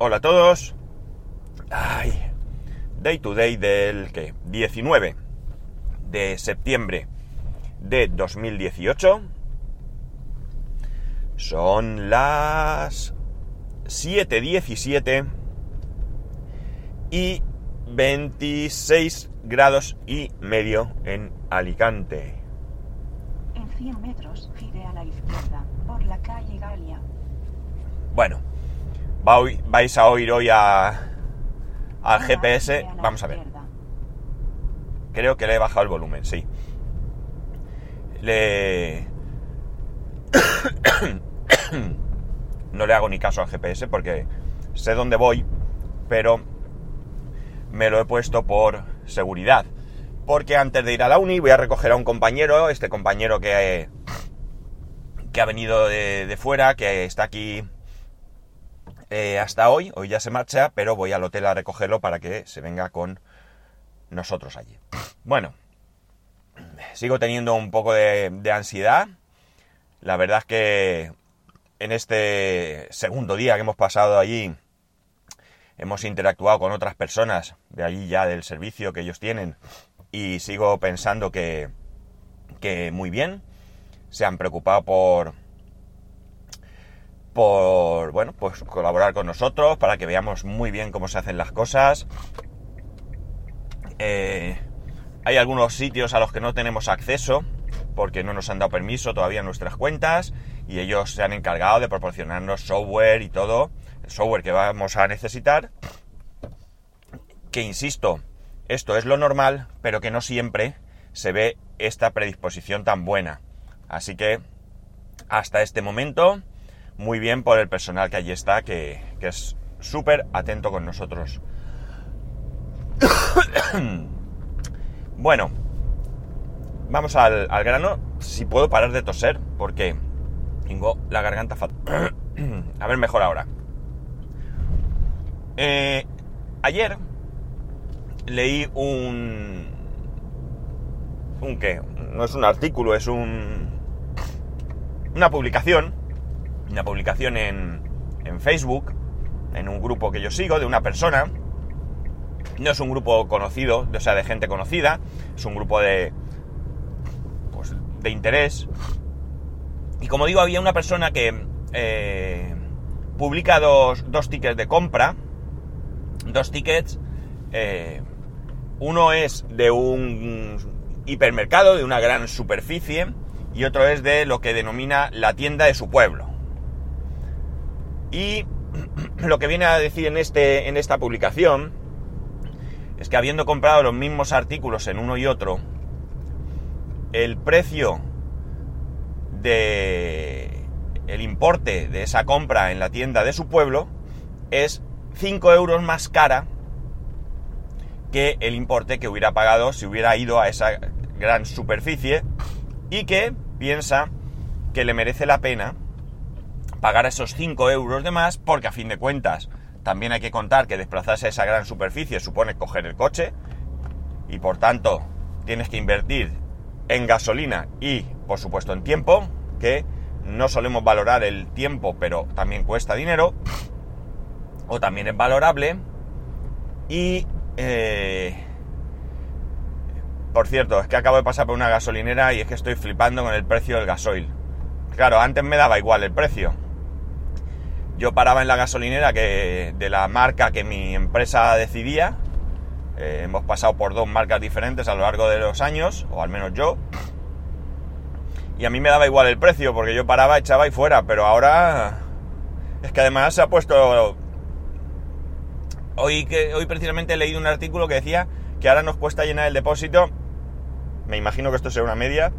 Hola a todos. Ay, day to day del que 19 de septiembre de 2018. Son las 7:17 y 26 grados y medio en Alicante. En 100 metros, gire a la izquierda, por la calle Galia. Bueno, vais a oír hoy a, al GPS. Vamos a ver. Creo que le he bajado el volumen, sí. Le... no le hago ni caso al GPS porque sé dónde voy, pero me lo he puesto por seguridad. Porque antes de ir a la uni voy a recoger a un compañero, este compañero que, que ha venido de, de fuera, que está aquí eh, hasta hoy, hoy ya se marcha, pero voy al hotel a recogerlo para que se venga con nosotros allí. Bueno, sigo teniendo un poco de, de ansiedad. La verdad es que en este segundo día que hemos pasado allí, hemos interactuado con otras personas de allí ya del servicio que ellos tienen y sigo pensando que, que muy bien. Se han preocupado por, por, bueno, pues colaborar con nosotros para que veamos muy bien cómo se hacen las cosas. Eh, hay algunos sitios a los que no tenemos acceso porque no nos han dado permiso todavía en nuestras cuentas y ellos se han encargado de proporcionarnos software y todo, el software que vamos a necesitar. Que insisto, esto es lo normal, pero que no siempre se ve esta predisposición tan buena. Así que hasta este momento, muy bien por el personal que allí está, que, es súper atento con nosotros. Bueno, vamos al, al grano. Si puedo parar de toser, porque tengo la garganta fatal. A ver, mejor ahora. Eh, ayer leí un... ¿Un qué? No es un artículo, es un... Una publicación. Una publicación en, en Facebook, en un grupo que yo sigo, de una persona no es un grupo conocido, o sea, de gente conocida, es un grupo de, pues, de interés. Y como digo, había una persona que eh, publica dos, dos tickets de compra, dos tickets, eh, uno es de un hipermercado, de una gran superficie, y otro es de lo que denomina la tienda de su pueblo. Y lo que viene a decir en, este, en esta publicación es que habiendo comprado los mismos artículos en uno y otro, el precio de el importe de esa compra en la tienda de su pueblo es 5 euros más cara que el importe que hubiera pagado si hubiera ido a esa gran superficie y que piensa que le merece la pena pagar esos 5 euros de más porque a fin de cuentas también hay que contar que desplazarse a esa gran superficie supone coger el coche y por tanto tienes que invertir en gasolina y por supuesto en tiempo, que no solemos valorar el tiempo pero también cuesta dinero o también es valorable y eh, por cierto, es que acabo de pasar por una gasolinera y es que estoy flipando con el precio del gasoil. Claro, antes me daba igual el precio, yo paraba en la gasolinera que, de la marca que mi empresa decidía. Eh, hemos pasado por dos marcas diferentes a lo largo de los años, o al menos yo. Y a mí me daba igual el precio, porque yo paraba, echaba y fuera, pero ahora es que además se ha puesto... Hoy, que, hoy precisamente he leído un artículo que decía que ahora nos cuesta llenar el depósito, me imagino que esto será una media,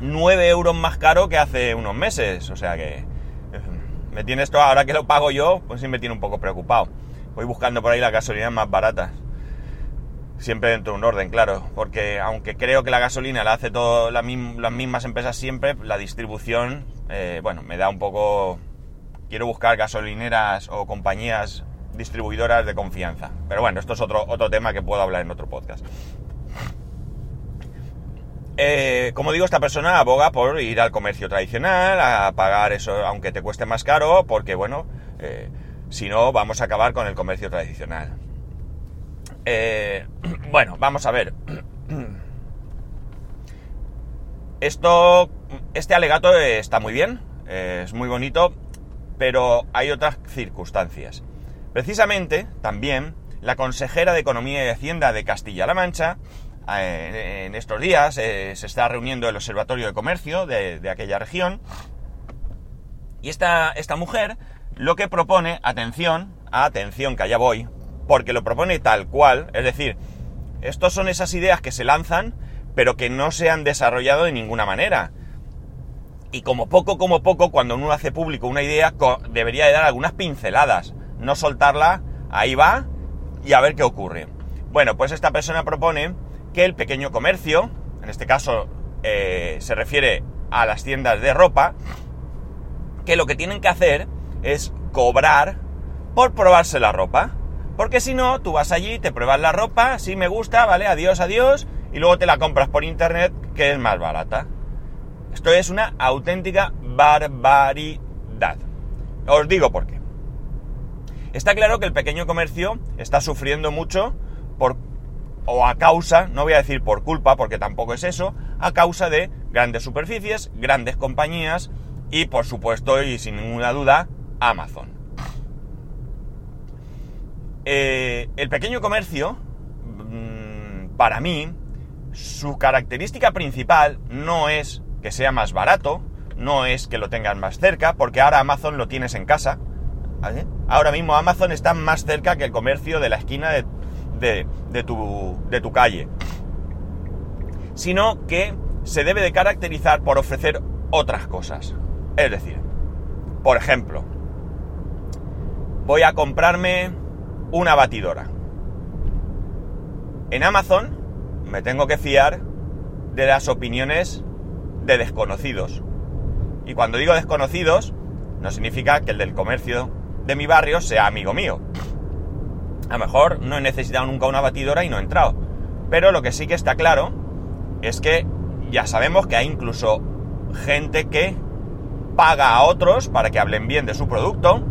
9 euros más caro que hace unos meses. O sea que me tiene esto, ahora que lo pago yo, pues sí me tiene un poco preocupado. Voy buscando por ahí las gasolinas más baratas. Siempre dentro de un orden, claro. Porque aunque creo que la gasolina la hace mism- las mismas empresas siempre, la distribución, eh, bueno, me da un poco... Quiero buscar gasolineras o compañías distribuidoras de confianza. Pero bueno, esto es otro, otro tema que puedo hablar en otro podcast. Eh, como digo, esta persona aboga por ir al comercio tradicional, a pagar eso, aunque te cueste más caro, porque bueno, eh, Si no, vamos a acabar con el comercio tradicional. Eh, bueno, vamos a ver. Esto, este alegato está muy bien, es muy bonito, pero hay otras circunstancias. Precisamente, también, la consejera de Economía y Hacienda de Castilla-La Mancha, en estos días eh, se está reuniendo el Observatorio de Comercio de, aquella región, y esta, esta mujer lo que propone, atención, atención que allá voy, porque lo propone tal cual, es decir, estos son esas ideas que se lanzan, pero que no se han desarrollado de ninguna manera. Y como poco, como poco, cuando uno hace público una idea, debería de dar algunas pinceladas, no soltarla, ahí va, y a ver qué ocurre. Bueno, pues esta persona propone que el pequeño comercio, en este caso eh, se refiere a las tiendas de ropa, que lo que tienen que hacer es cobrar por probarse la ropa. Porque si no, tú vas allí, te pruebas la ropa, si me gusta, vale, adiós, adiós, y luego te la compras por internet, que es más barata. Esto es una auténtica barbaridad. Os digo por qué. Está claro que el pequeño comercio está sufriendo mucho por o a causa, no voy a decir por culpa, porque tampoco es eso, a causa de grandes superficies, grandes compañías y por supuesto y sin ninguna duda Amazon. Eh, el pequeño comercio, mm, para mí, su característica principal no es que sea más barato, no es que lo tengan más cerca, porque ahora Amazon lo tienes en casa. Ahora mismo Amazon está más cerca que el comercio de la esquina de, de, tu, de tu calle. Sino que se debe de caracterizar por ofrecer otras cosas. Es decir, por ejemplo, voy a comprarme una batidora. En Amazon me tengo que fiar de las opiniones de desconocidos. Y cuando digo desconocidos, no significa que el del comercio de mi barrio sea amigo mío. A lo mejor no he necesitado nunca una batidora y no he entrado. Pero lo que sí que está claro es que ya sabemos que hay incluso gente que paga a otros para que hablen bien de su producto.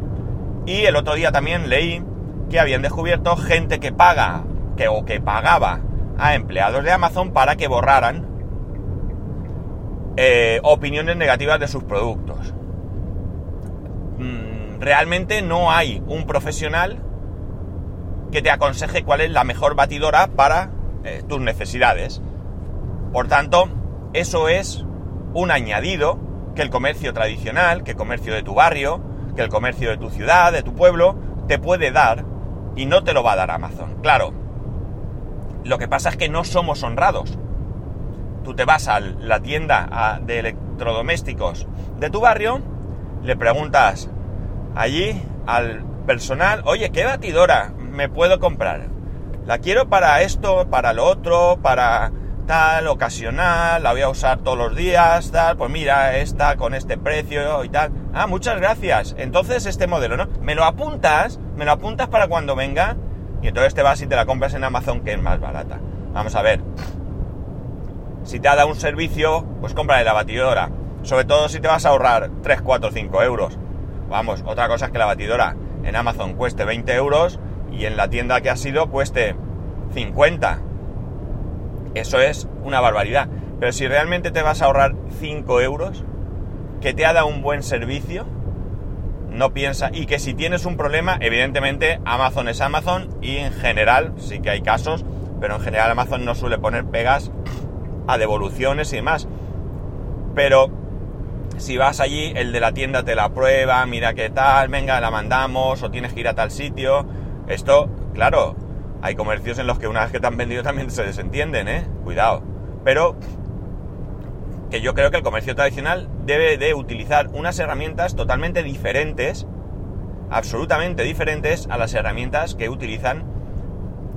Y el otro día también leí que habían descubierto gente que paga que, o que pagaba a empleados de Amazon para que borraran eh, opiniones negativas de sus productos. Mm, realmente no hay un profesional que te aconseje cuál es la mejor batidora para eh, tus necesidades. Por tanto, eso es un añadido que el comercio tradicional, que el comercio de tu barrio, que el comercio de tu ciudad, de tu pueblo, te puede dar y no te lo va a dar Amazon. Claro, lo que pasa es que no somos honrados. Tú te vas a la tienda de electrodomésticos de tu barrio, le preguntas allí al personal, oye, ¿qué batidora me puedo comprar? La quiero para esto, para lo otro, para tal, ocasional, la voy a usar todos los días, tal, pues mira, esta con este precio y tal. Ah, muchas gracias. Entonces este modelo, ¿no? Me lo apuntas, me lo apuntas para cuando venga y entonces te vas y te la compras en Amazon que es más barata. Vamos a ver. Si te ha dado un servicio, pues cómprale la batidora. Sobre todo si te vas a ahorrar 3, 4, 5 euros. Vamos, otra cosa es que la batidora en Amazon cueste 20 euros y en la tienda que ha sido cueste 50 eso es una barbaridad. Pero si realmente te vas a ahorrar 5 euros, que te ha dado un buen servicio, no piensa. Y que si tienes un problema, evidentemente Amazon es Amazon y en general, sí que hay casos, pero en general Amazon no suele poner pegas a devoluciones y demás. Pero si vas allí, el de la tienda te la prueba, mira qué tal, venga, la mandamos, o tienes que ir a tal sitio. Esto, claro, hay comercios en los que una vez que te han vendido también se desentienden, ¿eh? Cuidado. Pero que yo creo que el comercio tradicional debe de utilizar unas herramientas totalmente diferentes, absolutamente diferentes a las herramientas que utilizan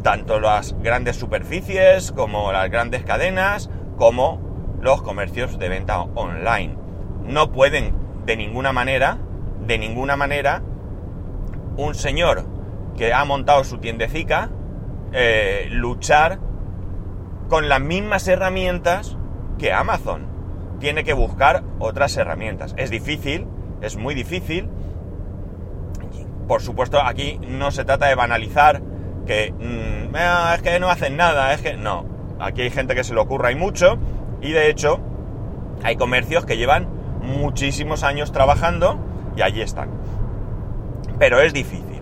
tanto las grandes superficies como las grandes cadenas como los comercios de venta online. No pueden de ninguna manera, de ninguna manera, un señor que ha montado su tiendecica eh, luchar con las mismas herramientas que Amazon. Tiene que buscar otras herramientas. Es difícil, es muy difícil. por supuesto, aquí no se trata de banalizar que mm, "Ah, es que no hacen nada, es que no. Aquí hay gente que se le ocurra y mucho y de hecho hay comercios que llevan muchísimos años trabajando y allí están. Pero es difícil.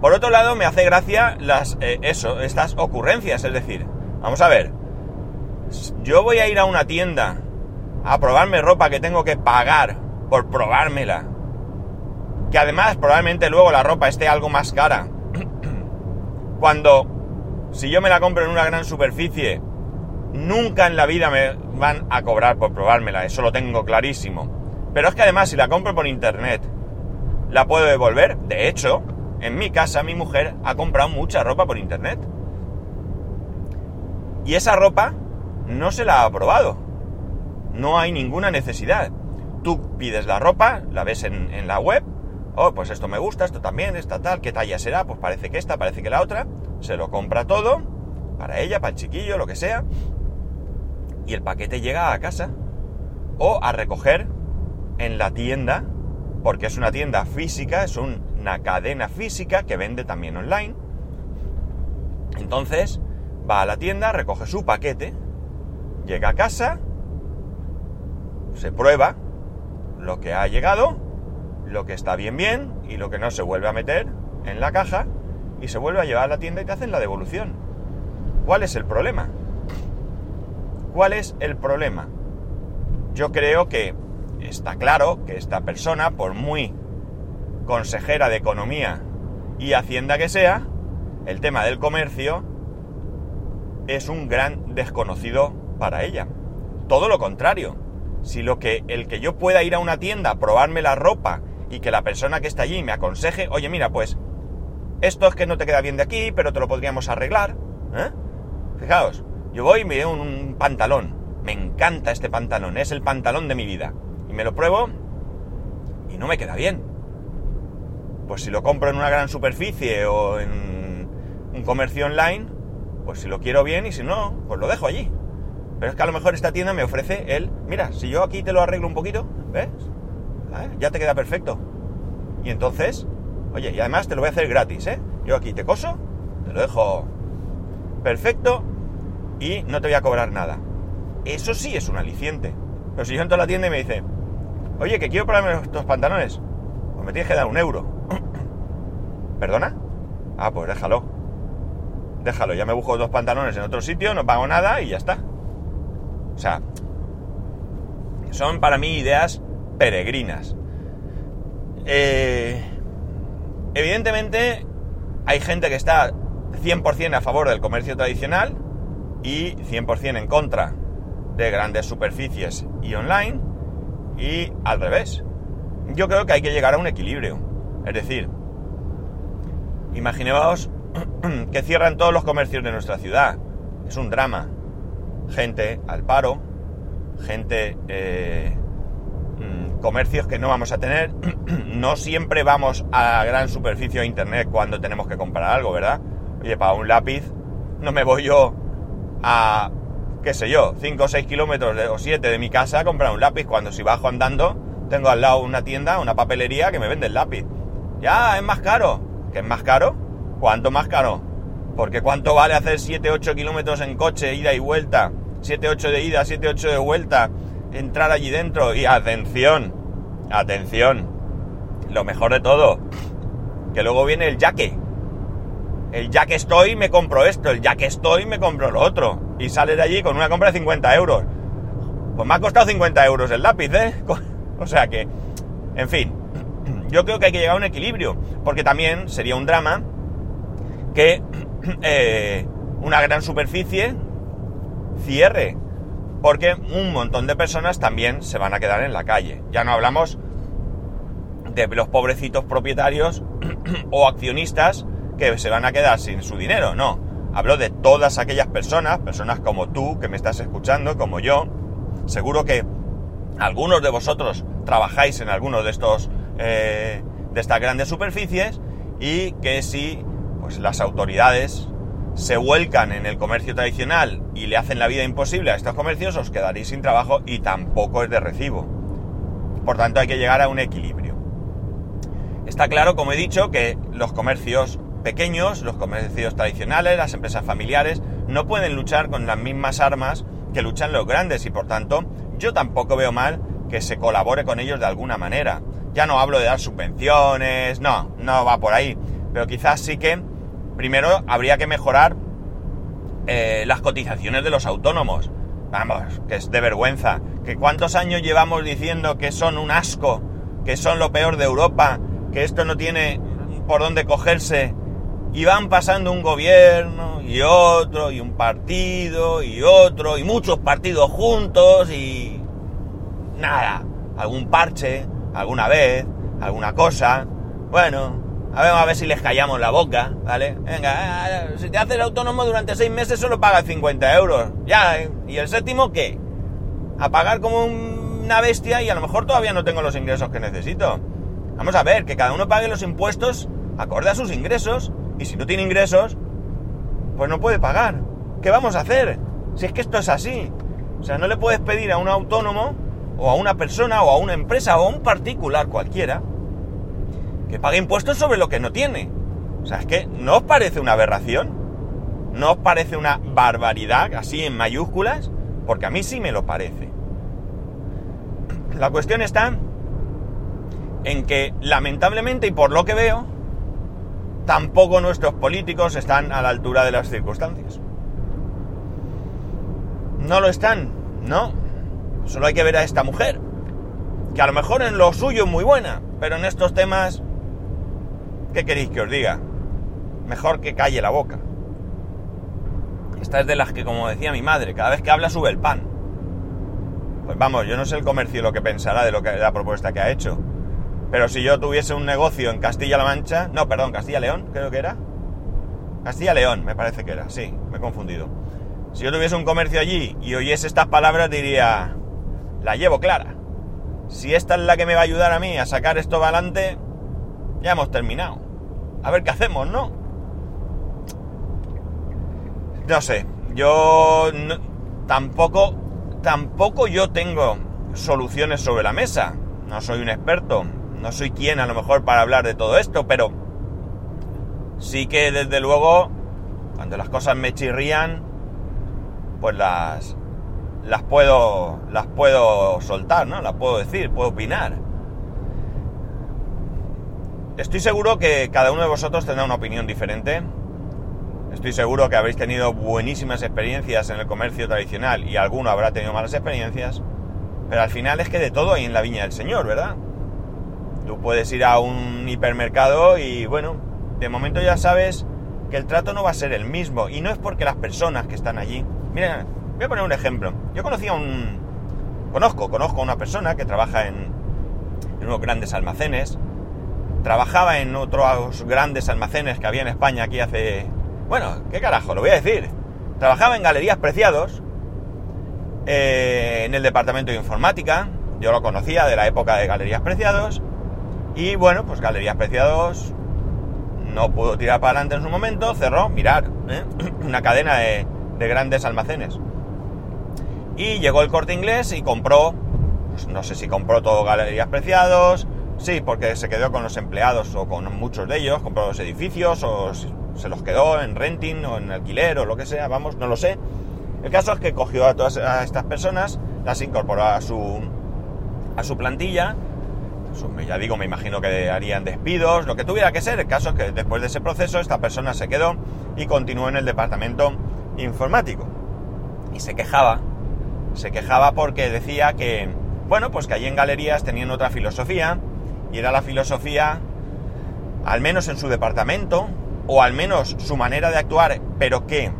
Por otro lado, me hace gracia las, eh, eso, estas ocurrencias. Es decir, vamos a ver. Yo voy a ir a una tienda a probarme ropa que tengo que pagar por probármela. Que además probablemente luego la ropa esté algo más cara. Cuando, si yo me la compro en una gran superficie, nunca en la vida me van a cobrar por probármela. Eso lo tengo clarísimo. Pero es que además si la compro por internet, la puedo devolver. De hecho, en mi casa mi mujer ha comprado mucha ropa por internet. Y esa ropa no se la ha probado. No hay ninguna necesidad. Tú pides la ropa, la ves en, en la web. Oh, pues esto me gusta, esto también, esta tal, ¿qué talla será? Pues parece que esta, parece que la otra. Se lo compra todo, para ella, para el chiquillo, lo que sea. Y el paquete llega a casa. O a recoger en la tienda, porque es una tienda física, es una cadena física que vende también online. Entonces, va a la tienda, recoge su paquete, llega a casa, se prueba lo que ha llegado, lo que está bien bien y lo que no se vuelve a meter en la caja y se vuelve a llevar a la tienda y te hacen la devolución. ¿Cuál es el problema? ¿Cuál es el problema? Yo creo que está claro que esta persona, por muy consejera de economía y hacienda que sea, el tema del comercio es un gran desconocido para ella. Todo lo contrario. Si lo que el que yo pueda ir a una tienda a probarme la ropa y que la persona que está allí me aconseje, oye, mira, pues esto es que no te queda bien de aquí, pero te lo podríamos arreglar. ¿eh? Fijaos, yo voy y me veo un, un pantalón. Me encanta este pantalón, es el pantalón de mi vida. Y me lo pruebo y no me queda bien. Pues si lo compro en una gran superficie o en un comercio online, pues si lo quiero bien y si no, pues lo dejo allí. Pero es que a lo mejor esta tienda me ofrece el, mira, si yo aquí te lo arreglo un poquito, ¿ves? Ya te queda perfecto. Y entonces, oye, y además te lo voy a hacer gratis, ¿eh? Yo aquí te coso, te lo dejo perfecto y no te voy a cobrar nada. Eso sí es un aliciente. Pero si yo entro a la tienda y me dice, oye, que quiero probarme estos pantalones, pues me tienes que dar un euro. ¿Perdona? Ah, pues déjalo. Déjalo, ya me busco dos pantalones en otro sitio, no pago nada y ya está. O sea, son para mí ideas peregrinas. Eh, evidentemente, hay gente que está 100% a favor del comercio tradicional y 100% en contra de grandes superficies y online y al revés. Yo creo que hay que llegar a un equilibrio. Es decir, imaginaos que cierran todos los comercios de nuestra ciudad. Es un drama. Gente al paro, gente... Eh, mm, comercios que no vamos a tener. no siempre vamos a gran superficie o internet cuando tenemos que comprar algo, ¿verdad? Oye, para un lápiz no me voy yo a, qué sé yo, 5 o 6 kilómetros de- o 7 de mi casa a comprar un lápiz cuando si bajo andando tengo al lado una tienda, una papelería que me vende el lápiz. Ya, es más caro. ¿Qué es más caro? ¿Cuánto más caro? Porque ¿cuánto vale hacer 7, 8 kilómetros en coche, ida y vuelta? 7, 8 de ida, 7, 8 de vuelta. Entrar allí dentro y atención, atención. Lo mejor de todo, que luego viene el yaque. El ya que estoy me compro esto, el ya que estoy me compro lo otro. Y sale de allí con una compra de 50 euros. Pues me ha costado 50 euros el lápiz, ¿eh? O sea que, en fin, yo creo que hay que llegar a un equilibrio, porque también sería un drama que eh, una gran superficie cierre, porque un montón de personas también se van a quedar en la calle. Ya no hablamos de los pobrecitos propietarios o accionistas que se van a quedar sin su dinero, no. Hablo de todas aquellas personas, personas como tú que me estás escuchando, como yo. Seguro que algunos de vosotros trabajáis en alguno de estos eh, de estas grandes superficies y que si pues las autoridades se vuelcan en el comercio tradicional y le hacen la vida imposible a estos comercios, os quedaréis sin trabajo y tampoco es de recibo. Por tanto, hay que llegar a un equilibrio. Está claro, como he dicho, que los comercios pequeños, los comercios tradicionales, las empresas familiares, no pueden luchar con las mismas armas que luchan los grandes y por tanto yo tampoco veo mal que se colabore con ellos de alguna manera. Ya no hablo de dar subvenciones, no, no va por ahí, pero quizás sí que primero habría que mejorar eh, las cotizaciones de los autónomos. Vamos, que es de vergüenza. Que cuántos años llevamos diciendo que son un asco, que son lo peor de Europa, que esto no tiene por dónde cogerse. Y van pasando un gobierno y otro, y un partido y otro, y muchos partidos juntos y... Nada. Algún parche, alguna vez, alguna cosa. Bueno, a ver, a ver si les callamos la boca, ¿vale? Venga, eh, si te haces autónomo durante seis meses solo pagas 50 euros. Ya, ¿eh? ¿y el séptimo qué? A pagar como una bestia y a lo mejor todavía no tengo los ingresos que necesito. Vamos a ver, que cada uno pague los impuestos acorde a sus ingresos. Y si no tiene ingresos, pues no puede pagar. ¿Qué vamos a hacer? Si es que esto es así. O sea, no le puedes pedir a un autónomo, o a una persona, o a una empresa, o a un particular cualquiera, que pague impuestos sobre lo que no tiene. O sea, es que ¿no os parece una aberración? ¿No os parece una barbaridad así en mayúsculas? Porque a mí sí me lo parece. La cuestión está en que lamentablemente y por lo que veo, tampoco nuestros políticos están a la altura de las circunstancias. No lo están, no. Solo hay que ver a esta mujer, que a lo mejor en lo suyo es muy buena, pero en estos temas ¿Qué queréis que os diga? Mejor que calle la boca. Esta es de las que, como decía mi madre, cada vez que habla sube el pan. Pues vamos, yo no sé el comercio lo que pensará de lo que la propuesta que ha hecho. Pero si yo tuviese un negocio en Castilla-La Mancha, no, perdón, Castilla-León, creo que era. Castilla-León, me parece que era, sí, me he confundido. Si yo tuviese un comercio allí y oyese estas palabras, diría, la llevo clara. Si esta es la que me va a ayudar a mí a sacar esto adelante, ya hemos terminado a ver qué hacemos, ¿no? No sé, yo tampoco, tampoco yo tengo soluciones sobre la mesa. No soy un experto, no soy quien a lo mejor para hablar de todo esto, pero sí que desde luego, cuando las cosas me chirrían, pues las, las puedo, las puedo soltar, ¿no? Las puedo decir, puedo opinar. Estoy seguro que cada uno de vosotros tendrá una opinión diferente. Estoy seguro que habréis tenido buenísimas experiencias en el comercio tradicional y alguno habrá tenido malas experiencias. Pero al final es que de todo hay en la viña del Señor, ¿verdad? Tú puedes ir a un hipermercado y bueno, de momento ya sabes que el trato no va a ser el mismo. Y no es porque las personas que están allí... Miren, voy a poner un ejemplo. Yo conocí a un... Conozco, conozco a una persona que trabaja en, en unos grandes almacenes trabajaba en otros grandes almacenes que había en España aquí hace... Bueno, ¿qué carajo? Lo voy a decir. Trabajaba en Galerías Preciados, eh, en el departamento de informática. Yo lo conocía de la época de Galerías Preciados. Y bueno, pues Galerías Preciados no pudo tirar para adelante en su momento, cerró, mirar, ¿eh? una cadena de, de, grandes almacenes. Y llegó el corte inglés y compró, pues no sé si compró todo Galerías Preciados, Sí, porque se quedó con los empleados o con muchos de ellos, compró los edificios o se los quedó en renting o en alquiler o lo que sea, vamos, no lo sé. El caso es que cogió a todas estas personas, las incorporó a su, a su plantilla, ya digo, me imagino que harían despidos, lo que tuviera que ser. El caso es que después de ese proceso esta persona se quedó y continuó en el departamento informático. Y se quejaba, se quejaba porque decía que, bueno, pues que allí en galerías tenían otra filosofía, y era la filosofía, al menos en su departamento, o al menos su manera de actuar, pero que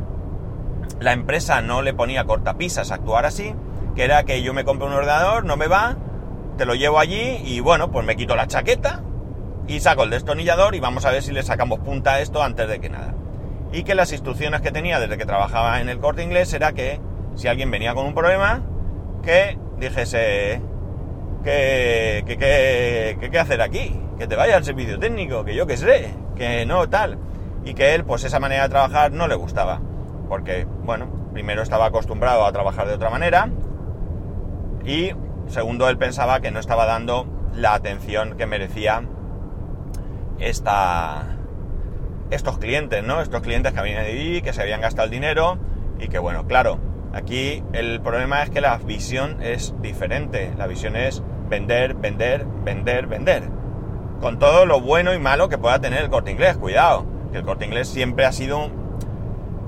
la empresa no le ponía cortapisas a actuar así, que era que yo me compro un ordenador, no me va, te lo llevo allí y bueno, pues me quito la chaqueta y saco el destornillador y vamos a ver si le sacamos punta a esto antes de que nada. Y que las instrucciones que tenía desde que trabajaba en el corte inglés era que si alguien venía con un problema, que dijese, ¿qué, qué, hacer aquí? Que te vaya al servicio técnico, que yo qué sé, que no tal. Y que él, pues esa manera de trabajar no le gustaba. Porque, bueno, primero estaba acostumbrado a trabajar de otra manera. Y segundo, él pensaba que no estaba dando la atención que merecía esta, estos clientes, ¿no? Estos clientes que habían allí, que se habían gastado el dinero y que bueno, claro, aquí el problema es que la visión es diferente. La visión es vender, vender, vender, vender. Con todo lo bueno y malo que pueda tener el corte inglés, cuidado, que el corte inglés siempre ha sido un,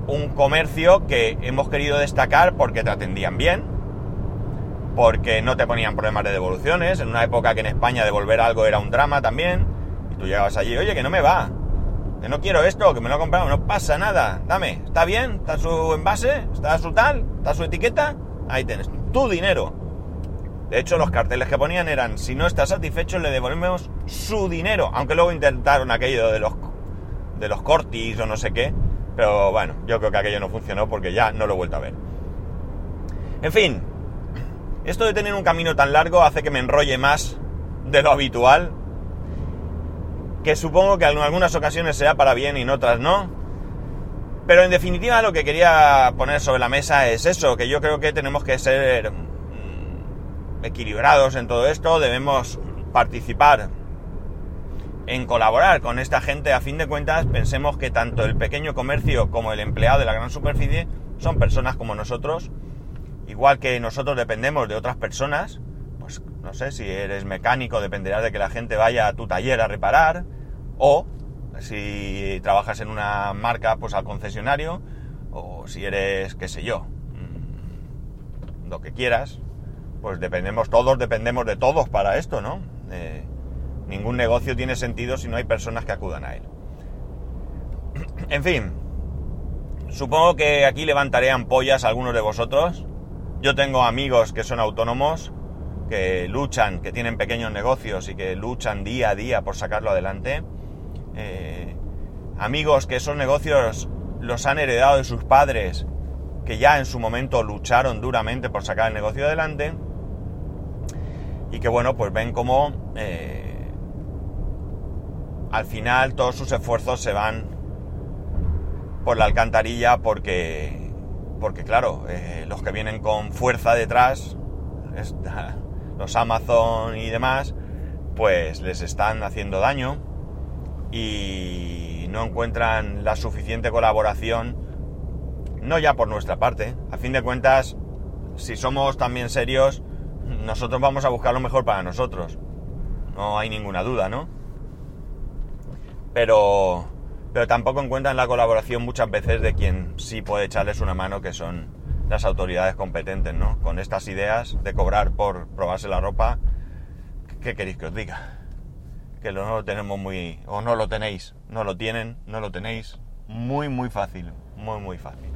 un comercio que hemos querido destacar porque te atendían bien, porque no te ponían problemas de devoluciones, en una época que en España devolver algo era un drama también, y tú llegabas allí, oye, que no me va, que no quiero esto, que me lo he comprado, no pasa nada, dame, ¿está bien? ¿Está su envase? ¿Está su tal? ¿Está su etiqueta? Ahí tienes, tu dinero. De hecho, los carteles que ponían eran, si no está satisfecho, le devolvemos su dinero, aunque luego intentaron aquello de los, de los cortis o no sé qué, pero bueno, yo creo que aquello no funcionó porque ya no lo he vuelto a ver. En fin, esto de tener un camino tan largo hace que me enrolle más de lo habitual, que supongo que en algunas ocasiones sea para bien y en otras no. Pero en definitiva lo que quería poner sobre la mesa es eso, que yo creo que tenemos que ser mm, equilibrados en todo esto, debemos participar en colaborar con esta gente, a fin de cuentas pensemos que tanto el pequeño comercio como el empleado de la gran superficie son personas como nosotros, igual que nosotros dependemos de otras personas, no sé, si eres mecánico dependerás de que la gente vaya a tu taller a reparar, o si trabajas en una marca, pues al concesionario, o si eres, qué sé yo, mm, lo que quieras, pues dependemos, todos dependemos de todos para esto, ¿no? Eh, ningún negocio tiene sentido si no hay personas que acudan a él. En fin, supongo que aquí levantaré ampollas a algunos de vosotros. Yo tengo amigos que son autónomos, que luchan, que tienen pequeños negocios y que luchan día a día por sacarlo adelante. Eh, amigos que esos negocios los han heredado de sus padres, que ya en su momento lucharon duramente por sacar el negocio adelante. Y que bueno, pues ven cómo eh, al final todos sus esfuerzos se van por la alcantarilla porque, porque claro, eh, los que vienen con fuerza detrás, los Amazon y demás, pues les están haciendo daño y no encuentran la suficiente colaboración, no ya por nuestra parte, a fin de cuentas, si somos también serios, nosotros vamos a buscar lo mejor para nosotros, no hay ninguna duda, ¿no? pero, pero tampoco encuentran la colaboración muchas veces de quien sí puede echarles una mano, que son las autoridades competentes, ¿no? Con estas ideas de cobrar por probarse la ropa, ¿qué queréis que os diga? Que no lo tenemos muy... o no lo tenéis, no lo tienen, no lo tenéis, muy muy fácil, muy muy fácil.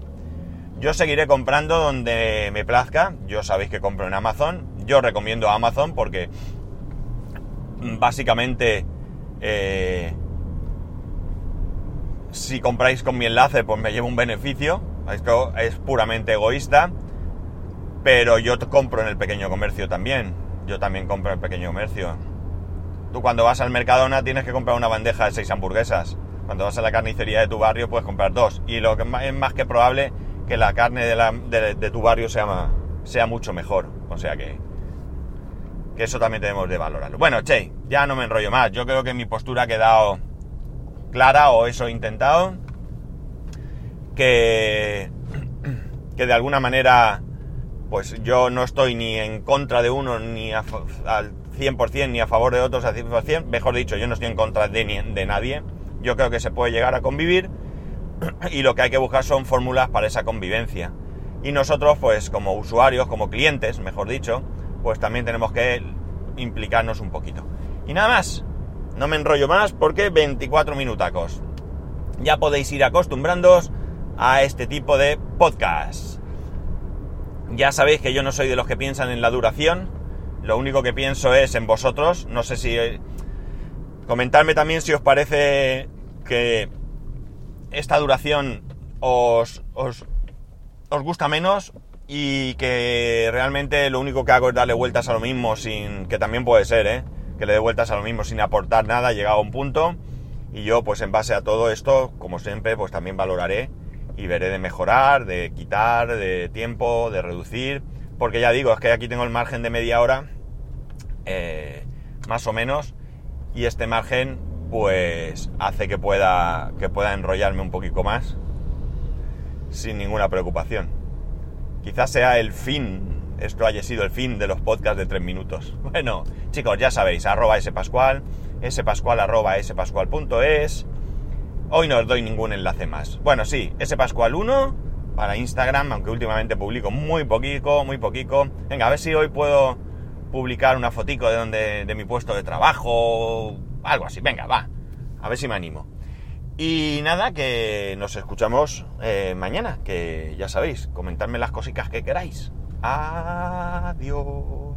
Yo seguiré comprando donde me plazca, yo sabéis que compro en Amazon, yo recomiendo Amazon porque básicamente eh, si compráis con mi enlace, pues me llevo un beneficio. Esto es puramente egoísta. Pero yo compro en el pequeño comercio también. Yo también compro en el pequeño comercio. Tú cuando vas al Mercadona tienes que comprar una bandeja de seis hamburguesas. Cuando vas a la carnicería de tu barrio puedes comprar dos. Y lo que es más que probable que la carne de, tu barrio sea, mucho mejor. O sea que, que eso también tenemos de valorarlo. Bueno, che, ya no me enrollo más. Yo creo que mi postura ha quedado clara, o eso he intentado, que, que de alguna manera, pues yo no estoy ni en contra de uno, ni al 100%, ni a favor de otros al 100%, mejor dicho, yo no estoy en contra de, de nadie, yo creo que se puede llegar a convivir y lo que hay que buscar son fórmulas para esa convivencia. Y nosotros, pues como usuarios, como clientes, mejor dicho, pues también tenemos que implicarnos un poquito. Y nada más, no me enrollo más porque 24 minutacos. Ya podéis ir acostumbrándoos a este tipo de podcast. Ya sabéis que yo no soy de los que piensan en la duración. Lo único que pienso es en vosotros. No sé si... Comentarme también si os parece que esta duración os, os, os gusta menos y que realmente lo único que hago es darle vueltas a lo mismo sin... que también puede ser, ¿eh? que le dé vueltas a lo mismo sin aportar nada, llegado a un punto. Y yo, pues en base a todo esto, como siempre, pues también valoraré y veré de mejorar, de quitar, de tiempo, de reducir. Porque ya digo, es que aquí tengo el margen de media hora, eh, más o menos, y este margen pues hace que pueda, que pueda enrollarme un poquito más sin ninguna preocupación. Quizás sea el fin, esto haya sido el fin de los podcasts de tres minutos. Bueno, chicos, ya sabéis, arroba spascual, spascual arroba spascual.es. Hoy no os doy ningún enlace más. Bueno, sí, spascual1 para Instagram, aunque últimamente publico muy poquito, muy poquito. Venga, a ver si hoy puedo publicar una fotico de donde, de mi puesto de trabajo, algo así. Venga, va. A ver si me animo. Y nada, que nos escuchamos eh, mañana, que ya sabéis, comentadme las cositas que queráis. Adiós.